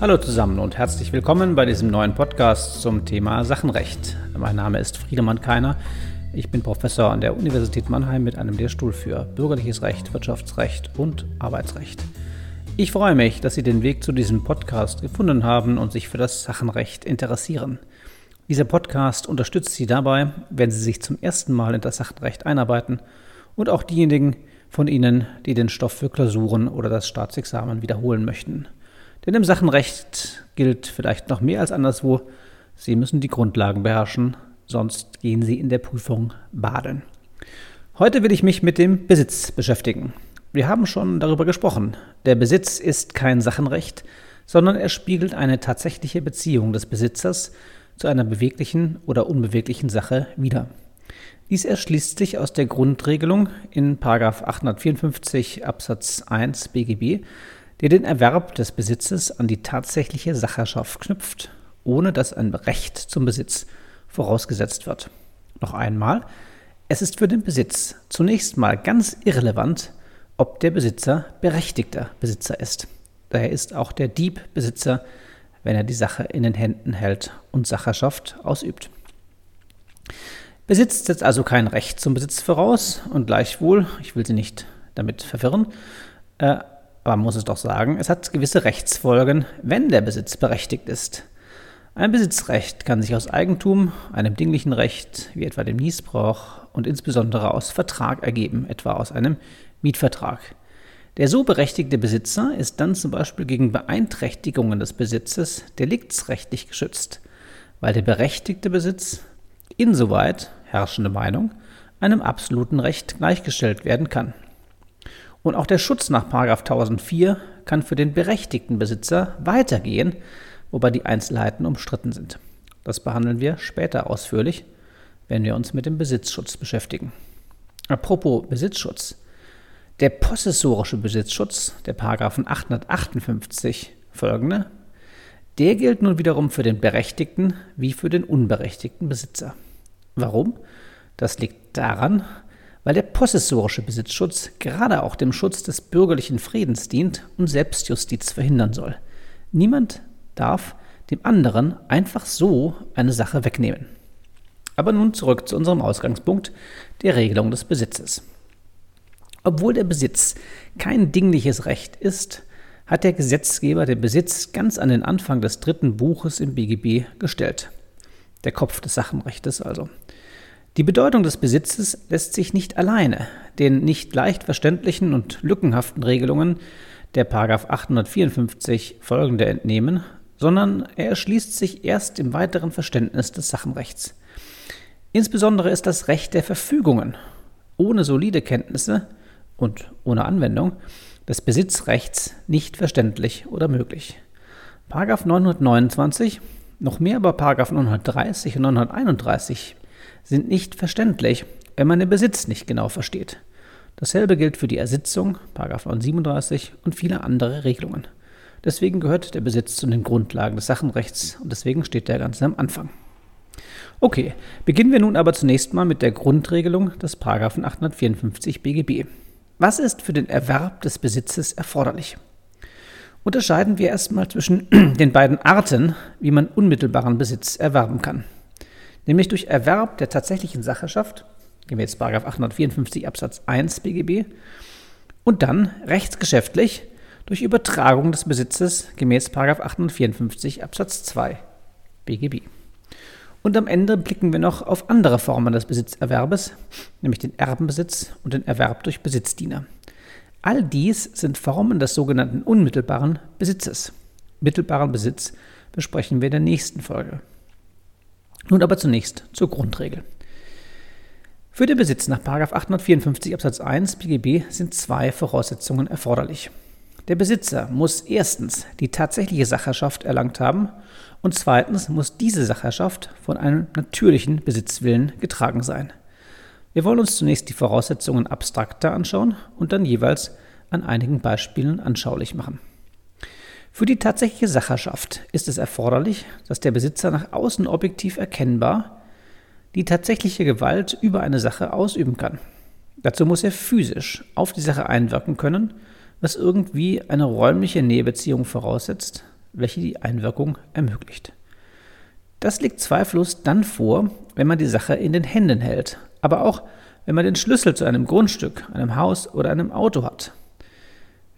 Hallo zusammen und herzlich willkommen bei diesem neuen Podcast zum Thema Sachenrecht. Mein Name ist Friedemann Keiner. Ich bin Professor an der Universität Mannheim mit einem Lehrstuhl für Bürgerliches Recht, Wirtschaftsrecht und Arbeitsrecht. Ich freue mich, dass Sie den Weg zu diesem Podcast gefunden haben und sich für das Sachenrecht interessieren. Dieser Podcast unterstützt Sie dabei, wenn Sie sich zum ersten Mal in das Sachenrecht einarbeiten und auch diejenigen von Ihnen, die den Stoff für Klausuren oder das Staatsexamen wiederholen möchten. Denn im Sachenrecht gilt vielleicht noch mehr als anderswo, Sie müssen die Grundlagen beherrschen, sonst gehen Sie in der Prüfung baden. Heute will ich mich mit dem Besitz beschäftigen. Wir haben schon darüber gesprochen. Der Besitz ist kein Sachenrecht, sondern er spiegelt eine tatsächliche Beziehung des Besitzers zu einer beweglichen oder unbeweglichen Sache wider. Dies erschließt sich aus der Grundregelung in 854 Absatz 1 BGB, der den Erwerb des Besitzes an die tatsächliche Sacherschaft knüpft, ohne dass ein Recht zum Besitz vorausgesetzt wird. Noch einmal, es ist für den Besitz zunächst mal ganz irrelevant, ob der Besitzer berechtigter Besitzer ist. Daher ist auch der Dieb Besitzer, wenn er die Sache in den Händen hält und Sacherschaft ausübt. Besitz setzt also kein Recht zum Besitz voraus und gleichwohl, ich will Sie nicht damit verwirren, äh, aber man muss es doch sagen, es hat gewisse Rechtsfolgen, wenn der Besitz berechtigt ist. Ein Besitzrecht kann sich aus Eigentum, einem dinglichen Recht, wie etwa dem Niesbrauch und insbesondere aus Vertrag ergeben, etwa aus einem Mietvertrag. Der so berechtigte Besitzer ist dann zum Beispiel gegen Beeinträchtigungen des Besitzes deliktsrechtlich geschützt, weil der berechtigte Besitz insoweit, herrschende Meinung, einem absoluten Recht gleichgestellt werden kann. Und auch der Schutz nach 1004 kann für den berechtigten Besitzer weitergehen, wobei die Einzelheiten umstritten sind. Das behandeln wir später ausführlich, wenn wir uns mit dem Besitzschutz beschäftigen. Apropos Besitzschutz. Der possessorische Besitzschutz, der Paragraphen 858 folgende, der gilt nun wiederum für den berechtigten wie für den unberechtigten Besitzer. Warum? Das liegt daran, weil der possessorische Besitzschutz gerade auch dem Schutz des bürgerlichen Friedens dient und Selbstjustiz verhindern soll. Niemand darf dem anderen einfach so eine Sache wegnehmen. Aber nun zurück zu unserem Ausgangspunkt, der Regelung des Besitzes. Obwohl der Besitz kein dingliches Recht ist, hat der Gesetzgeber den Besitz ganz an den Anfang des dritten Buches im BGB gestellt. Der Kopf des Sachenrechtes also. Die Bedeutung des Besitzes lässt sich nicht alleine den nicht leicht verständlichen und lückenhaften Regelungen der 854 folgende entnehmen, sondern er erschließt sich erst im weiteren Verständnis des Sachenrechts. Insbesondere ist das Recht der Verfügungen ohne solide Kenntnisse und ohne Anwendung des Besitzrechts nicht verständlich oder möglich. Paragraph 929, noch mehr aber Paragraph 930 und 931 sind nicht verständlich, wenn man den Besitz nicht genau versteht. Dasselbe gilt für die Ersitzung, 937 und viele andere Regelungen. Deswegen gehört der Besitz zu den Grundlagen des Sachenrechts und deswegen steht der ganz am Anfang. Okay, beginnen wir nun aber zunächst mal mit der Grundregelung des 854 BGB. Was ist für den Erwerb des Besitzes erforderlich? Unterscheiden wir erstmal zwischen den beiden Arten, wie man unmittelbaren Besitz erwerben kann nämlich durch Erwerb der tatsächlichen Sacherschaft, gemäß 854 Absatz 1 BGB, und dann rechtsgeschäftlich durch Übertragung des Besitzes gemäß 854 Absatz 2 BGB. Und am Ende blicken wir noch auf andere Formen des Besitzerwerbes, nämlich den Erbenbesitz und den Erwerb durch Besitzdiener. All dies sind Formen des sogenannten unmittelbaren Besitzes. Mittelbaren Besitz besprechen wir in der nächsten Folge. Nun aber zunächst zur Grundregel. Für den Besitz nach 854 Absatz 1 BGB sind zwei Voraussetzungen erforderlich. Der Besitzer muss erstens die tatsächliche Sacherschaft erlangt haben und zweitens muss diese Sacherschaft von einem natürlichen Besitzwillen getragen sein. Wir wollen uns zunächst die Voraussetzungen abstrakter anschauen und dann jeweils an einigen Beispielen anschaulich machen. Für die tatsächliche Sacherschaft ist es erforderlich, dass der Besitzer nach außen objektiv erkennbar die tatsächliche Gewalt über eine Sache ausüben kann. Dazu muss er physisch auf die Sache einwirken können, was irgendwie eine räumliche Nähebeziehung voraussetzt, welche die Einwirkung ermöglicht. Das liegt zweifellos dann vor, wenn man die Sache in den Händen hält, aber auch wenn man den Schlüssel zu einem Grundstück, einem Haus oder einem Auto hat.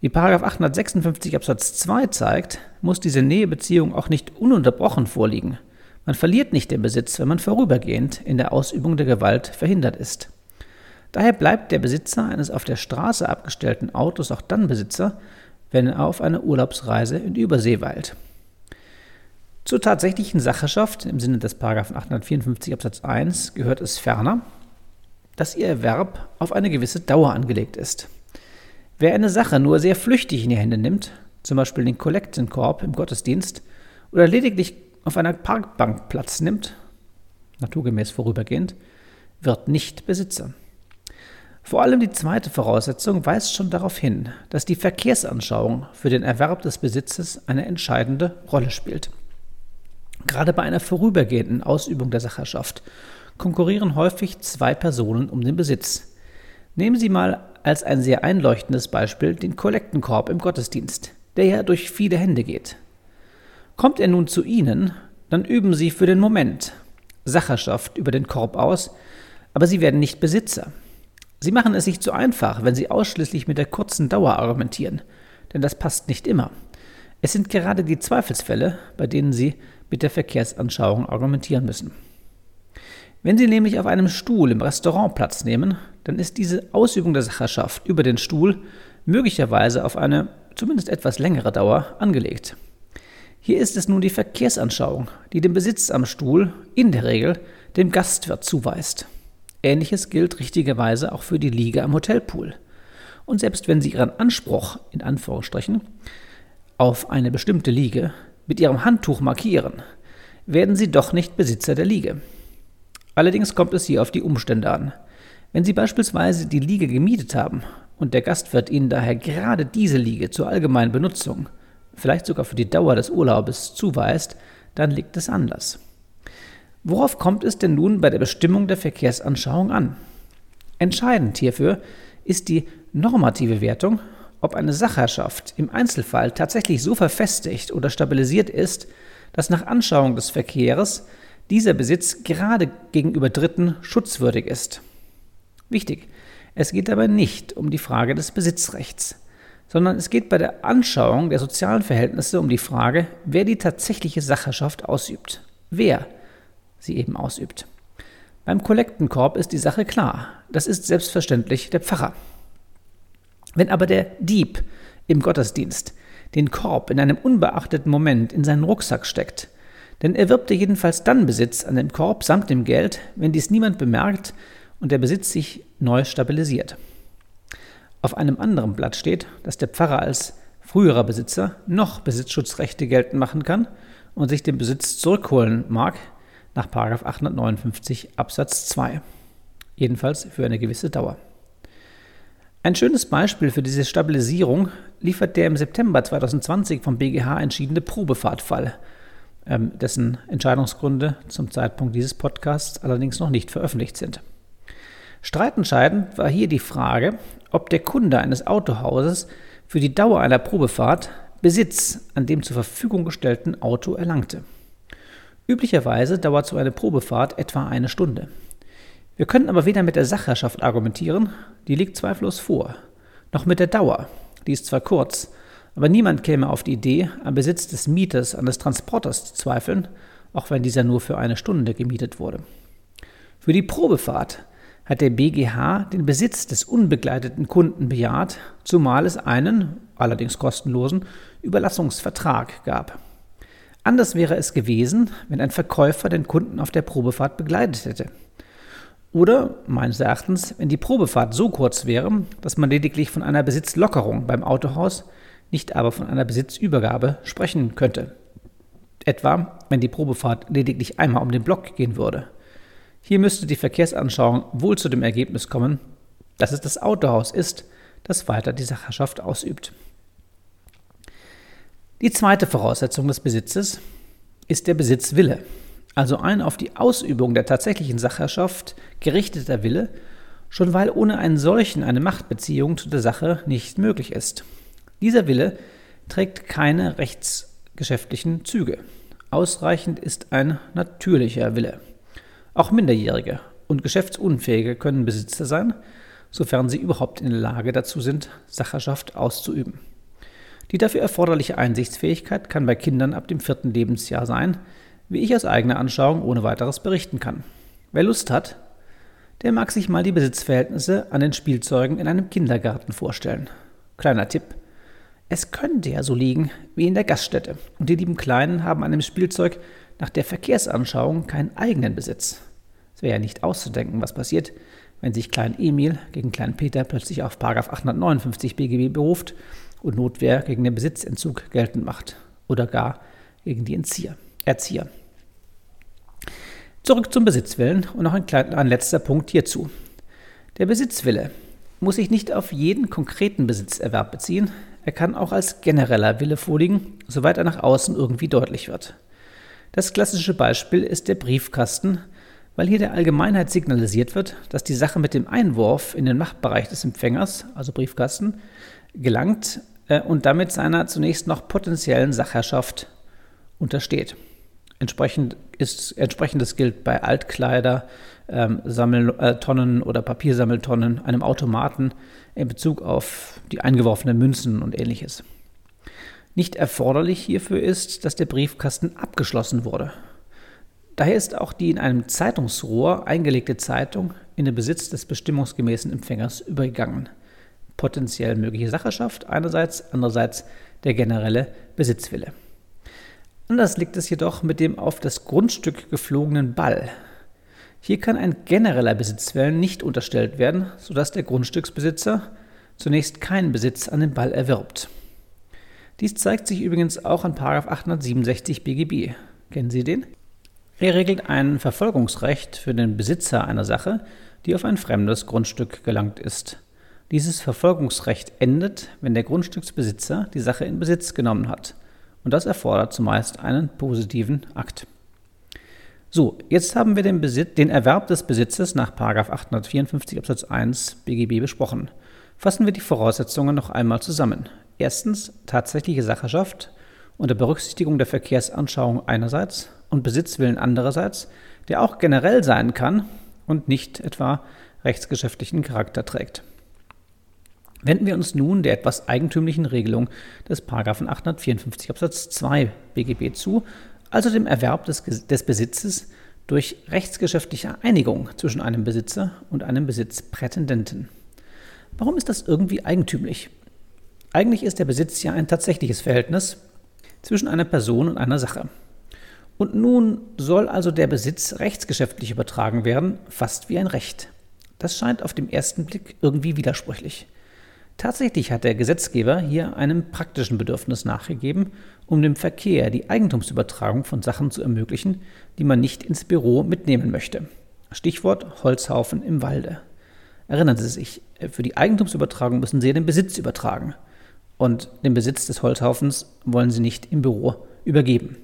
Wie 856 Absatz 2 zeigt, muss diese Nähebeziehung auch nicht ununterbrochen vorliegen. Man verliert nicht den Besitz, wenn man vorübergehend in der Ausübung der Gewalt verhindert ist. Daher bleibt der Besitzer eines auf der Straße abgestellten Autos auch dann Besitzer, wenn er auf einer Urlaubsreise in Übersee weilt. Zur tatsächlichen Sacherschaft im Sinne des 854 Absatz 1 gehört es ferner, dass ihr Erwerb auf eine gewisse Dauer angelegt ist. Wer eine Sache nur sehr flüchtig in die Hände nimmt, zum Beispiel den Kollektenkorb im Gottesdienst, oder lediglich auf einer Parkbank Platz nimmt, naturgemäß vorübergehend, wird nicht Besitzer. Vor allem die zweite Voraussetzung weist schon darauf hin, dass die Verkehrsanschauung für den Erwerb des Besitzes eine entscheidende Rolle spielt. Gerade bei einer vorübergehenden Ausübung der Sacherschaft konkurrieren häufig zwei Personen um den Besitz. Nehmen Sie mal als ein sehr einleuchtendes Beispiel den Kollektenkorb im Gottesdienst, der ja durch viele Hände geht. Kommt er nun zu Ihnen, dann üben Sie für den Moment Sacherschaft über den Korb aus, aber Sie werden nicht Besitzer. Sie machen es sich zu einfach, wenn Sie ausschließlich mit der kurzen Dauer argumentieren, denn das passt nicht immer. Es sind gerade die Zweifelsfälle, bei denen Sie mit der Verkehrsanschauung argumentieren müssen. Wenn Sie nämlich auf einem Stuhl im Restaurant Platz nehmen, dann ist diese Ausübung der Sacherschaft über den Stuhl möglicherweise auf eine zumindest etwas längere Dauer angelegt. Hier ist es nun die Verkehrsanschauung, die den Besitz am Stuhl in der Regel dem Gastwirt zuweist. Ähnliches gilt richtigerweise auch für die Liege am Hotelpool. Und selbst wenn Sie Ihren Anspruch, in Anführungsstrichen, auf eine bestimmte Liege mit Ihrem Handtuch markieren, werden Sie doch nicht Besitzer der Liege. Allerdings kommt es hier auf die Umstände an. Wenn Sie beispielsweise die Liege gemietet haben und der Gastwirt Ihnen daher gerade diese Liege zur allgemeinen Benutzung, vielleicht sogar für die Dauer des Urlaubes, zuweist, dann liegt es anders. Worauf kommt es denn nun bei der Bestimmung der Verkehrsanschauung an? Entscheidend hierfür ist die normative Wertung, ob eine Sachherrschaft im Einzelfall tatsächlich so verfestigt oder stabilisiert ist, dass nach Anschauung des Verkehrs dieser Besitz gerade gegenüber Dritten schutzwürdig ist. Wichtig, es geht dabei nicht um die Frage des Besitzrechts, sondern es geht bei der Anschauung der sozialen Verhältnisse um die Frage, wer die tatsächliche Sachherrschaft ausübt. Wer sie eben ausübt. Beim Kollektenkorb ist die Sache klar. Das ist selbstverständlich der Pfarrer. Wenn aber der Dieb im Gottesdienst den Korb in einem unbeachteten Moment in seinen Rucksack steckt, denn er wirbt jedenfalls dann Besitz an dem Korb samt dem Geld, wenn dies niemand bemerkt und der Besitz sich neu stabilisiert. Auf einem anderen Blatt steht, dass der Pfarrer als früherer Besitzer noch Besitzschutzrechte geltend machen kann und sich den Besitz zurückholen mag, nach 859 Absatz 2. Jedenfalls für eine gewisse Dauer. Ein schönes Beispiel für diese Stabilisierung liefert der im September 2020 vom BGH entschiedene Probefahrtfall, ähm, dessen Entscheidungsgründe zum Zeitpunkt dieses Podcasts allerdings noch nicht veröffentlicht sind. Streitentscheidend war hier die Frage, ob der Kunde eines Autohauses für die Dauer einer Probefahrt Besitz an dem zur Verfügung gestellten Auto erlangte. Üblicherweise dauert so eine Probefahrt etwa eine Stunde. Wir können aber weder mit der Sachherrschaft argumentieren, die liegt zweifellos vor, noch mit der Dauer, die ist zwar kurz, aber niemand käme auf die Idee, am Besitz des Mieters an des Transporters zu zweifeln, auch wenn dieser nur für eine Stunde gemietet wurde. Für die Probefahrt hat der BGH den Besitz des unbegleiteten Kunden bejaht, zumal es einen, allerdings kostenlosen, Überlassungsvertrag gab. Anders wäre es gewesen, wenn ein Verkäufer den Kunden auf der Probefahrt begleitet hätte. Oder, meines Erachtens, wenn die Probefahrt so kurz wäre, dass man lediglich von einer Besitzlockerung beim Autohaus, nicht aber von einer Besitzübergabe sprechen könnte. Etwa, wenn die Probefahrt lediglich einmal um den Block gehen würde. Hier müsste die Verkehrsanschauung wohl zu dem Ergebnis kommen, dass es das Autohaus ist, das weiter die Sacherschaft ausübt. Die zweite Voraussetzung des Besitzes ist der Besitzwille, also ein auf die Ausübung der tatsächlichen Sachherrschaft gerichteter Wille, schon weil ohne einen solchen eine Machtbeziehung zu der Sache nicht möglich ist. Dieser Wille trägt keine Rechts, rechtsgeschäftlichen Züge. Ausreichend ist ein natürlicher Wille. Auch Minderjährige und Geschäftsunfähige können Besitzer sein, sofern sie überhaupt in der Lage dazu sind, Sacherschaft auszuüben. Die dafür erforderliche Einsichtsfähigkeit kann bei Kindern ab dem vierten Lebensjahr sein, wie ich aus eigener Anschauung ohne weiteres berichten kann. Wer Lust hat, der mag sich mal die Besitzverhältnisse an den Spielzeugen in einem Kindergarten vorstellen. Kleiner Tipp. Es könnte ja so liegen wie in der Gaststätte und die lieben Kleinen haben an dem Spielzeug nach der Verkehrsanschauung keinen eigenen Besitz. Es wäre ja nicht auszudenken, was passiert, wenn sich Klein Emil gegen Klein Peter plötzlich auf 859 BGB beruft und Notwehr gegen den Besitzentzug geltend macht oder gar gegen die Entzieher, Erzieher. Zurück zum Besitzwillen und noch ein, klein, ein letzter Punkt hierzu. Der Besitzwille muss sich nicht auf jeden konkreten Besitzerwerb beziehen, er kann auch als genereller Wille vorliegen, soweit er nach außen irgendwie deutlich wird. Das klassische Beispiel ist der Briefkasten, weil hier der Allgemeinheit signalisiert wird, dass die Sache mit dem Einwurf in den Machtbereich des Empfängers, also Briefkasten, gelangt äh, und damit seiner zunächst noch potenziellen Sachherrschaft untersteht. Entsprechend ist, entsprechendes gilt bei Altkleider, ähm, Sammeltonnen oder Papiersammeltonnen, einem Automaten in Bezug auf die eingeworfenen Münzen und ähnliches. Nicht erforderlich hierfür ist, dass der Briefkasten abgeschlossen wurde. Daher ist auch die in einem Zeitungsrohr eingelegte Zeitung in den Besitz des bestimmungsgemäßen Empfängers übergegangen. Potenziell mögliche Sacherschaft einerseits, andererseits der generelle Besitzwille. Anders liegt es jedoch mit dem auf das Grundstück geflogenen Ball. Hier kann ein genereller Besitzwillen nicht unterstellt werden, sodass der Grundstücksbesitzer zunächst keinen Besitz an dem Ball erwirbt. Dies zeigt sich übrigens auch an 867 BGB. Kennen Sie den? Er regelt ein Verfolgungsrecht für den Besitzer einer Sache, die auf ein fremdes Grundstück gelangt ist. Dieses Verfolgungsrecht endet, wenn der Grundstücksbesitzer die Sache in Besitz genommen hat. Und das erfordert zumeist einen positiven Akt. So, jetzt haben wir den, Besitz, den Erwerb des Besitzes nach 854 Absatz 1 BGB besprochen. Fassen wir die Voraussetzungen noch einmal zusammen. Erstens tatsächliche Sacherschaft unter Berücksichtigung der Verkehrsanschauung einerseits und Besitzwillen andererseits, der auch generell sein kann und nicht etwa rechtsgeschäftlichen Charakter trägt. Wenden wir uns nun der etwas eigentümlichen Regelung des 854 Absatz 2 BGB zu, also dem Erwerb des, des Besitzes durch rechtsgeschäftliche Einigung zwischen einem Besitzer und einem Besitzprätendenten. Warum ist das irgendwie eigentümlich? Eigentlich ist der Besitz ja ein tatsächliches Verhältnis zwischen einer Person und einer Sache. Und nun soll also der Besitz rechtsgeschäftlich übertragen werden, fast wie ein Recht. Das scheint auf den ersten Blick irgendwie widersprüchlich. Tatsächlich hat der Gesetzgeber hier einem praktischen Bedürfnis nachgegeben, um dem Verkehr die Eigentumsübertragung von Sachen zu ermöglichen, die man nicht ins Büro mitnehmen möchte. Stichwort Holzhaufen im Walde. Erinnern Sie sich, für die Eigentumsübertragung müssen Sie den Besitz übertragen. Und den Besitz des Holzhaufens wollen Sie nicht im Büro übergeben.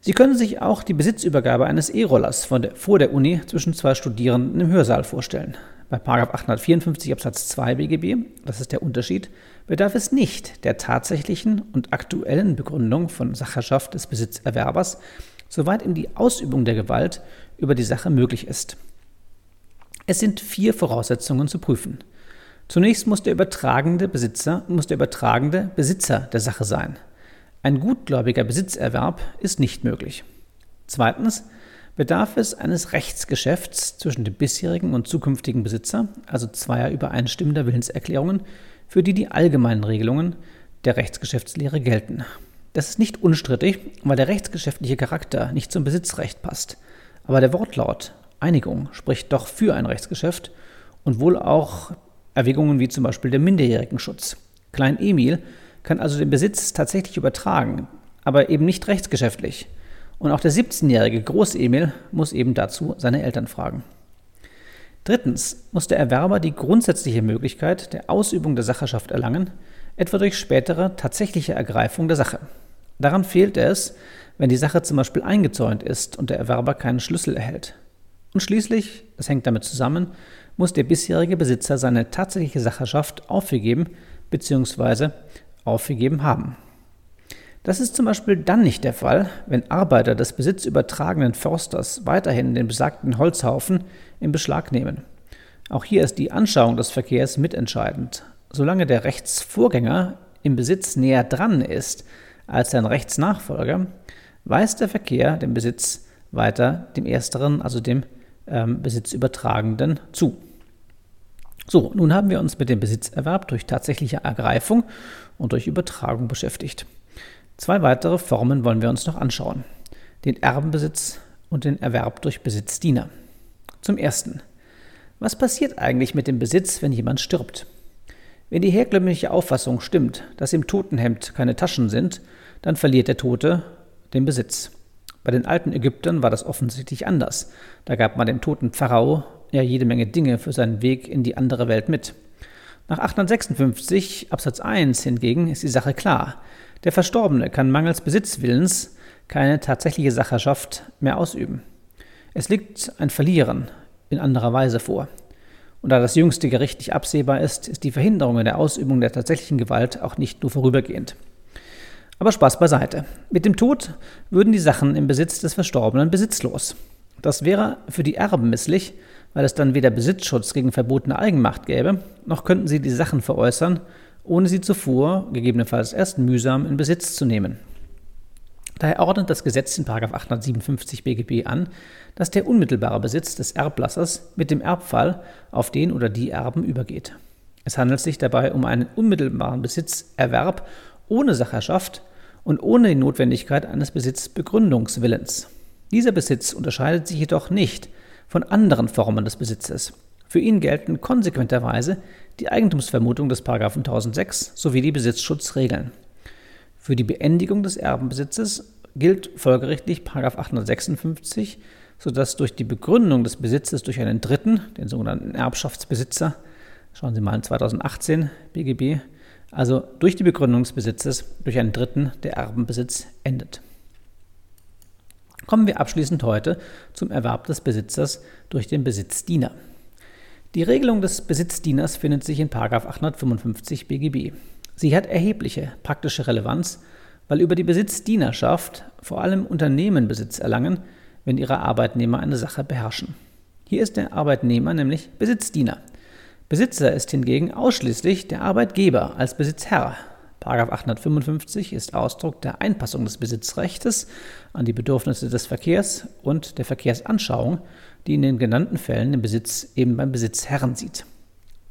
Sie können sich auch die Besitzübergabe eines E-Rollers vor der Uni zwischen zwei Studierenden im Hörsaal vorstellen. Bei 854 Absatz 2 BGB, das ist der Unterschied, bedarf es nicht der tatsächlichen und aktuellen Begründung von Sacherschaft des Besitzerwerbers, soweit ihm die Ausübung der Gewalt über die Sache möglich ist. Es sind vier Voraussetzungen zu prüfen. Zunächst muss der übertragende Besitzer, muss der übertragende Besitzer der Sache sein. Ein gutgläubiger Besitzerwerb ist nicht möglich. Zweitens bedarf es eines Rechtsgeschäfts zwischen dem bisherigen und zukünftigen Besitzer, also zweier übereinstimmender Willenserklärungen, für die die allgemeinen Regelungen der Rechtsgeschäftslehre gelten. Das ist nicht unstrittig, weil der rechtsgeschäftliche Charakter nicht zum Besitzrecht passt. Aber der Wortlaut Einigung spricht doch für ein Rechtsgeschäft und wohl auch Erwägungen wie zum Beispiel der Minderjährigenschutz. Klein Emil kann also den Besitz tatsächlich übertragen, aber eben nicht rechtsgeschäftlich. Und auch der 17-jährige Groß-Emil muss eben dazu seine Eltern fragen. Drittens muss der Erwerber die grundsätzliche Möglichkeit der Ausübung der Sacherschaft erlangen, etwa durch spätere tatsächliche Ergreifung der Sache. Daran fehlt es, wenn die Sache zum Beispiel eingezäunt ist und der Erwerber keinen Schlüssel erhält. Und schließlich, das hängt damit zusammen, muss der bisherige Besitzer seine tatsächliche Sacherschaft aufgegeben bzw. aufgegeben haben. Das ist zum Beispiel dann nicht der Fall, wenn Arbeiter des besitzübertragenen Försters weiterhin den besagten Holzhaufen in Beschlag nehmen. Auch hier ist die Anschauung des Verkehrs mitentscheidend. Solange der Rechtsvorgänger im Besitz näher dran ist als sein Rechtsnachfolger, weist der Verkehr den Besitz weiter dem Ersteren, also dem ähm, Besitzübertragenden, zu. So, nun haben wir uns mit dem Besitzerwerb durch tatsächliche Ergreifung und durch Übertragung beschäftigt. Zwei weitere Formen wollen wir uns noch anschauen. Den Erbenbesitz und den Erwerb durch Besitzdiener. Zum ersten. Was passiert eigentlich mit dem Besitz, wenn jemand stirbt? Wenn die herkömmliche Auffassung stimmt, dass im Totenhemd keine Taschen sind, dann verliert der Tote den Besitz. Bei den alten Ägyptern war das offensichtlich anders. Da gab man dem toten Pharao ja jede Menge Dinge für seinen Weg in die andere Welt mit. Nach 856 Absatz 1 hingegen ist die Sache klar. Der Verstorbene kann mangels Besitzwillens keine tatsächliche Sacherschaft mehr ausüben. Es liegt ein Verlieren in anderer Weise vor. Und da das jüngste Gericht nicht absehbar ist, ist die Verhinderung in der Ausübung der tatsächlichen Gewalt auch nicht nur vorübergehend. Aber Spaß beiseite. Mit dem Tod würden die Sachen im Besitz des Verstorbenen besitzlos. Das wäre für die Erben misslich, weil es dann weder Besitzschutz gegen verbotene Eigenmacht gäbe, noch könnten sie die Sachen veräußern, ohne sie zuvor, gegebenenfalls erst mühsam, in Besitz zu nehmen. Daher ordnet das Gesetz in 857 BGB an, dass der unmittelbare Besitz des Erblassers mit dem Erbfall auf den oder die Erben übergeht. Es handelt sich dabei um einen unmittelbaren Besitzerwerb ohne Sacherschaft und ohne die Notwendigkeit eines Besitzbegründungswillens. Dieser Besitz unterscheidet sich jedoch nicht von anderen Formen des Besitzes. Für ihn gelten konsequenterweise die Eigentumsvermutung des 1006 sowie die Besitzschutzregeln. Für die Beendigung des Erbenbesitzes gilt folgerichtlich 856, sodass durch die Begründung des Besitzes durch einen Dritten, den sogenannten Erbschaftsbesitzer, schauen Sie mal in 2018 BGB, also durch die Begründung des Besitzes durch einen Dritten der Erbenbesitz endet. Kommen wir abschließend heute zum Erwerb des Besitzers durch den Besitzdiener. Die Regelung des Besitzdieners findet sich in 855 BGB. Sie hat erhebliche praktische Relevanz, weil über die Besitzdienerschaft vor allem Unternehmen Besitz erlangen, wenn ihre Arbeitnehmer eine Sache beherrschen. Hier ist der Arbeitnehmer nämlich Besitzdiener. Besitzer ist hingegen ausschließlich der Arbeitgeber als Besitzherr. 855 ist Ausdruck der Einpassung des Besitzrechtes an die Bedürfnisse des Verkehrs und der Verkehrsanschauung, die in den genannten Fällen den Besitz eben beim Besitzherren sieht.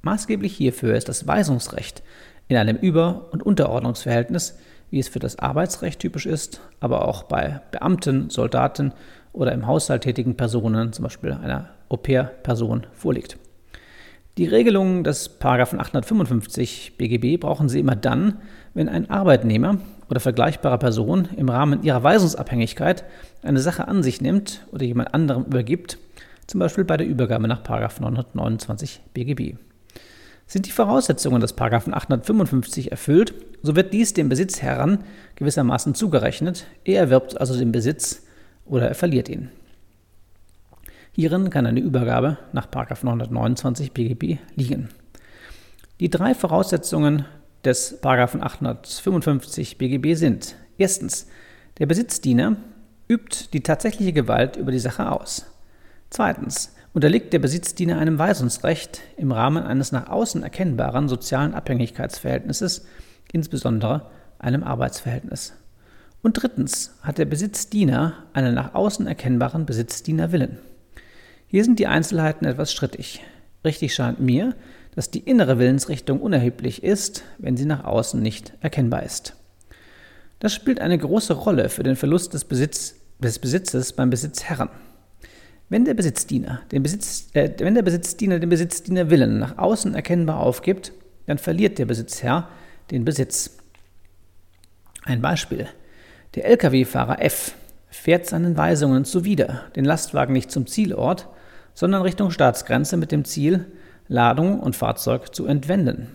Maßgeblich hierfür ist das Weisungsrecht in einem Über- und Unterordnungsverhältnis, wie es für das Arbeitsrecht typisch ist, aber auch bei Beamten, Soldaten oder im Haushalt tätigen Personen, zum Beispiel einer Au-pair-Person, vorliegt. Die Regelungen des 855 BGB brauchen Sie immer dann, wenn ein Arbeitnehmer oder vergleichbare Person im Rahmen ihrer Weisungsabhängigkeit eine Sache an sich nimmt oder jemand anderem übergibt, zum Beispiel bei der Übergabe nach 929 BGB. Sind die Voraussetzungen des 855 erfüllt, so wird dies dem Besitzherren gewissermaßen zugerechnet, er erwirbt also den Besitz oder er verliert ihn. Hierin kann eine Übergabe nach 929 BGB liegen. Die drei Voraussetzungen des 855 BGB sind erstens, der Besitzdiener übt die tatsächliche Gewalt über die Sache aus. Zweitens, unterliegt der Besitzdiener einem Weisungsrecht im Rahmen eines nach außen erkennbaren sozialen Abhängigkeitsverhältnisses, insbesondere einem Arbeitsverhältnis. Und drittens hat der Besitzdiener einen nach außen erkennbaren Besitzdienerwillen. Hier sind die Einzelheiten etwas strittig. Richtig scheint mir, dass die innere Willensrichtung unerheblich ist, wenn sie nach außen nicht erkennbar ist. Das spielt eine große Rolle für den Verlust des, Besitz, des Besitzes beim Besitzherren. Wenn der Besitzdiener den, Besitz, äh, wenn der Besitzdiener den Besitzdienerwillen nach außen erkennbar aufgibt, dann verliert der Besitzherr den Besitz. Ein Beispiel. Der Lkw-Fahrer F fährt seinen Weisungen zuwider, den Lastwagen nicht zum Zielort, sondern Richtung Staatsgrenze mit dem Ziel, Ladung und Fahrzeug zu entwenden.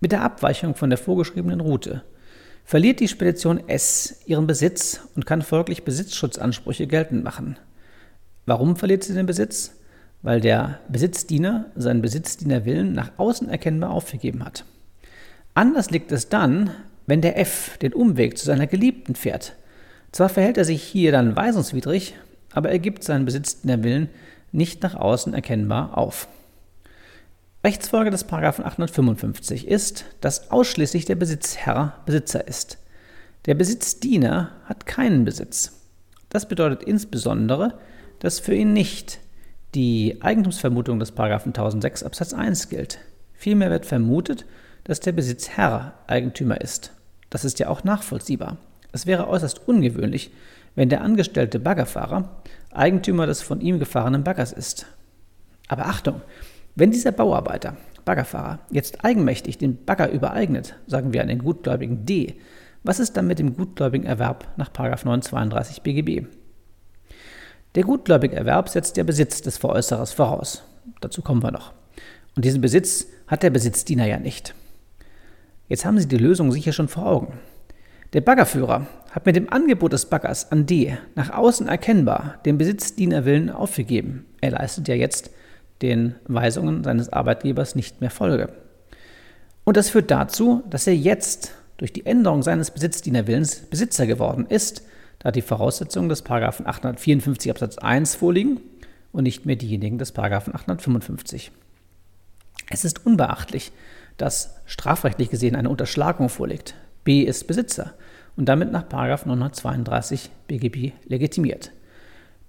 Mit der Abweichung von der vorgeschriebenen Route verliert die Spedition S ihren Besitz und kann folglich Besitzschutzansprüche geltend machen. Warum verliert sie den Besitz? Weil der Besitzdiener seinen Besitzdienerwillen nach außen erkennbar aufgegeben hat. Anders liegt es dann, wenn der F den Umweg zu seiner Geliebten fährt. Zwar verhält er sich hier dann weisungswidrig, aber er gibt seinen besitzenden Willen nicht nach außen erkennbar auf. Rechtsfolge des 855 ist, dass ausschließlich der Besitzherr Besitzer ist. Der Besitzdiener hat keinen Besitz. Das bedeutet insbesondere, dass für ihn nicht die Eigentumsvermutung des 1006 Absatz 1 gilt. Vielmehr wird vermutet, dass der Besitzherr Eigentümer ist. Das ist ja auch nachvollziehbar. Es wäre äußerst ungewöhnlich, wenn der angestellte Baggerfahrer Eigentümer des von ihm gefahrenen Baggers ist. Aber Achtung, wenn dieser Bauarbeiter, Baggerfahrer, jetzt eigenmächtig den Bagger übereignet, sagen wir an den gutgläubigen D, was ist dann mit dem gutgläubigen Erwerb nach 932 BGB? Der gutgläubige Erwerb setzt der Besitz des Veräußerers voraus. Dazu kommen wir noch. Und diesen Besitz hat der Besitzdiener ja nicht. Jetzt haben Sie die Lösung sicher schon vor Augen. Der Baggerführer hat mit dem Angebot des Baggers an D nach außen erkennbar den Besitzdienerwillen aufgegeben. Er leistet ja jetzt den Weisungen seines Arbeitgebers nicht mehr Folge. Und das führt dazu, dass er jetzt durch die Änderung seines Besitzdienerwillens Besitzer geworden ist, da die Voraussetzungen des 854 Absatz 1 vorliegen und nicht mehr diejenigen des 855. Es ist unbeachtlich, dass strafrechtlich gesehen eine Unterschlagung vorliegt. B ist Besitzer und damit nach 932 BGB legitimiert.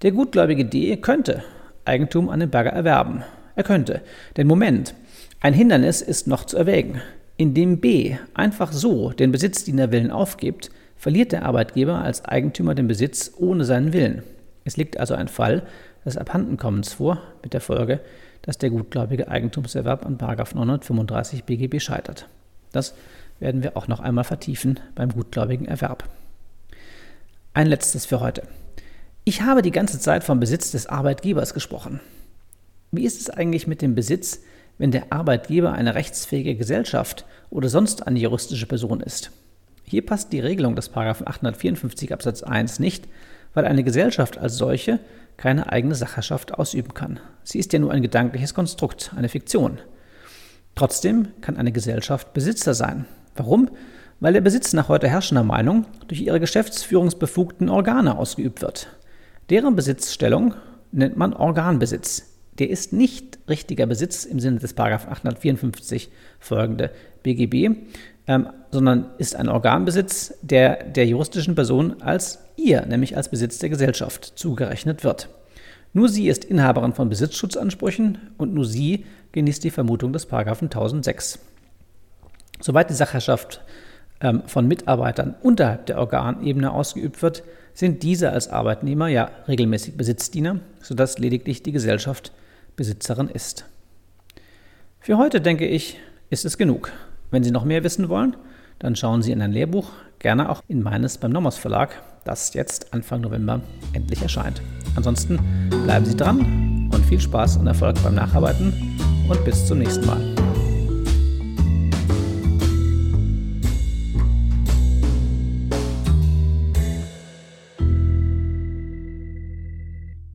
Der gutgläubige D könnte Eigentum an den Berger erwerben. Er könnte. Denn Moment, ein Hindernis ist noch zu erwägen. Indem B einfach so den Besitzdienerwillen aufgibt, verliert der Arbeitgeber als Eigentümer den Besitz ohne seinen Willen. Es liegt also ein Fall des Abhandenkommens vor, mit der Folge, dass der gutgläubige Eigentumserwerb an 935 BGB scheitert. Das werden wir auch noch einmal vertiefen beim gutgläubigen Erwerb. Ein letztes für heute. Ich habe die ganze Zeit vom Besitz des Arbeitgebers gesprochen. Wie ist es eigentlich mit dem Besitz wenn der Arbeitgeber eine rechtsfähige Gesellschaft oder sonst eine juristische Person ist. Hier passt die Regelung des 854 Absatz 1 nicht, weil eine Gesellschaft als solche keine eigene Sacherschaft ausüben kann. Sie ist ja nur ein gedankliches Konstrukt, eine Fiktion. Trotzdem kann eine Gesellschaft Besitzer sein. Warum? Weil der Besitz nach heute herrschender Meinung durch ihre geschäftsführungsbefugten Organe ausgeübt wird. Deren Besitzstellung nennt man Organbesitz der ist nicht richtiger Besitz im Sinne des 854 folgende BGB, ähm, sondern ist ein Organbesitz, der der juristischen Person als ihr, nämlich als Besitz der Gesellschaft, zugerechnet wird. Nur sie ist Inhaberin von Besitzschutzansprüchen und nur sie genießt die Vermutung des 1006. Soweit die Sachherrschaft ähm, von Mitarbeitern unterhalb der Organebene ausgeübt wird, sind diese als Arbeitnehmer ja regelmäßig Besitzdiener, sodass lediglich die Gesellschaft Besitzerin ist. Für heute denke ich, ist es genug. Wenn Sie noch mehr wissen wollen, dann schauen Sie in ein Lehrbuch, gerne auch in meines beim Nomos Verlag, das jetzt Anfang November endlich erscheint. Ansonsten bleiben Sie dran und viel Spaß und Erfolg beim Nacharbeiten und bis zum nächsten Mal.